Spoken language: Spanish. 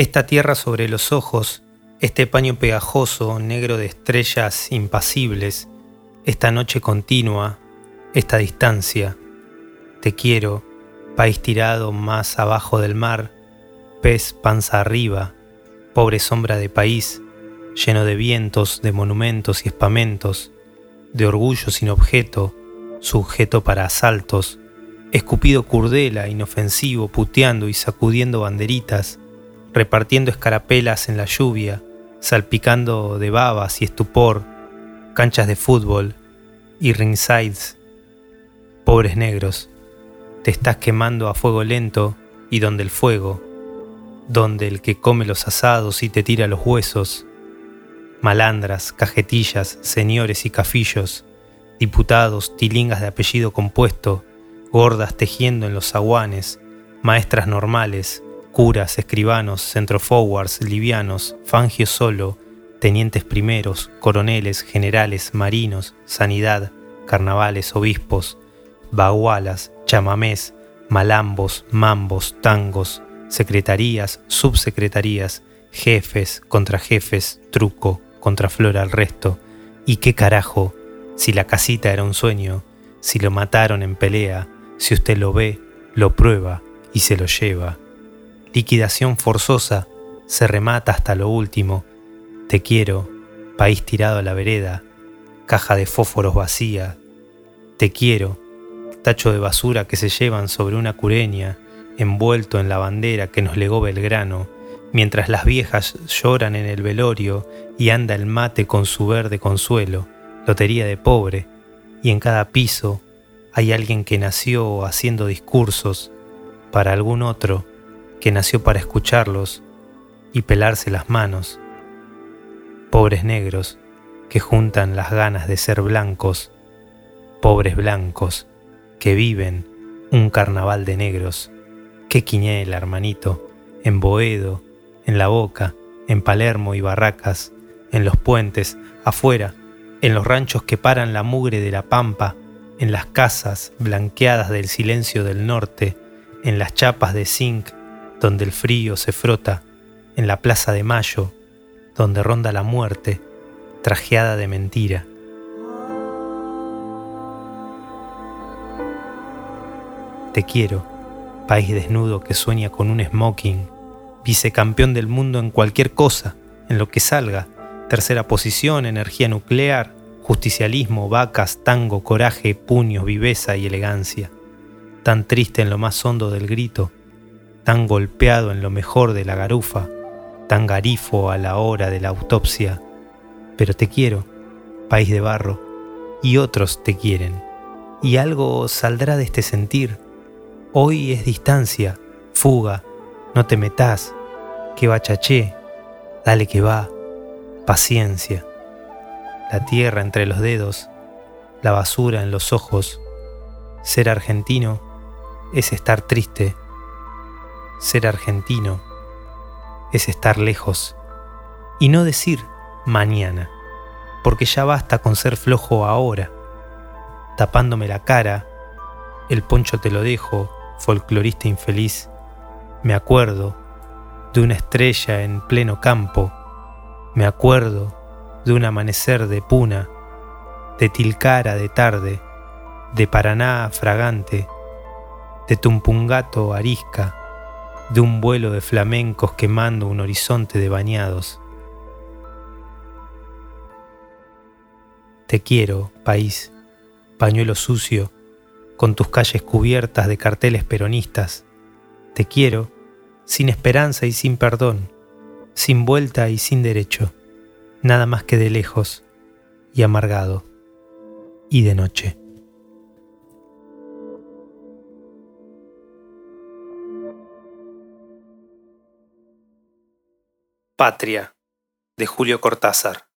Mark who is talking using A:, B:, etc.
A: Esta tierra sobre los ojos, este paño pegajoso, negro de estrellas impasibles, esta noche continua, esta distancia. Te quiero, país tirado más abajo del mar, pez panza arriba, pobre sombra de país, lleno de vientos, de monumentos y espamentos, de orgullo sin objeto, sujeto para asaltos, escupido curdela, inofensivo, puteando y sacudiendo banderitas, repartiendo escarapelas en la lluvia, salpicando de babas y estupor, canchas de fútbol y ringsides. Pobres negros, te estás quemando a fuego lento y donde el fuego, donde el que come los asados y te tira los huesos, malandras, cajetillas, señores y cafillos, diputados, tilingas de apellido compuesto, gordas tejiendo en los aguanes, maestras normales, curas, escribanos, centroforwards, livianos, fangios solo, tenientes primeros, coroneles, generales, marinos, sanidad, carnavales, obispos, bagualas, chamamés, malambos, mambos, tangos, secretarías, subsecretarías, jefes, contrajefes, truco, contraflora al resto. ¿Y qué carajo? Si la casita era un sueño, si lo mataron en pelea, si usted lo ve, lo prueba y se lo lleva. Liquidación forzosa, se remata hasta lo último. Te quiero, país tirado a la vereda, caja de fósforos vacía. Te quiero, tacho de basura que se llevan sobre una cureña, envuelto en la bandera que nos legó Belgrano, mientras las viejas lloran en el velorio y anda el mate con su verde consuelo, lotería de pobre, y en cada piso hay alguien que nació haciendo discursos para algún otro que nació para escucharlos y pelarse las manos. Pobres negros que juntan las ganas de ser blancos, pobres blancos que viven un carnaval de negros. Qué quiñela, hermanito, en Boedo, en La Boca, en Palermo y Barracas, en los puentes, afuera, en los ranchos que paran la mugre de la pampa, en las casas blanqueadas del silencio del norte, en las chapas de zinc donde el frío se frota, en la plaza de Mayo, donde ronda la muerte, trajeada de mentira. Te quiero, país desnudo que sueña con un smoking, vicecampeón del mundo en cualquier cosa, en lo que salga, tercera posición, energía nuclear, justicialismo, vacas, tango, coraje, puños, viveza y elegancia. Tan triste en lo más hondo del grito, tan golpeado en lo mejor de la garufa, tan garifo a la hora de la autopsia. Pero te quiero, país de barro, y otros te quieren. Y algo saldrá de este sentir. Hoy es distancia, fuga, no te metas, que va dale que va, paciencia la tierra entre los dedos, la basura en los ojos. Ser argentino es estar triste. Ser argentino es estar lejos. Y no decir mañana, porque ya basta con ser flojo ahora. Tapándome la cara, el poncho te lo dejo, folclorista infeliz. Me acuerdo de una estrella en pleno campo. Me acuerdo de un amanecer de Puna, de Tilcara de tarde, de Paraná fragante, de Tumpungato arisca, de un vuelo de flamencos quemando un horizonte de bañados. Te quiero, país, pañuelo sucio, con tus calles cubiertas de carteles peronistas. Te quiero, sin esperanza y sin perdón, sin vuelta y sin derecho nada más que de lejos y amargado y de noche. Patria de Julio Cortázar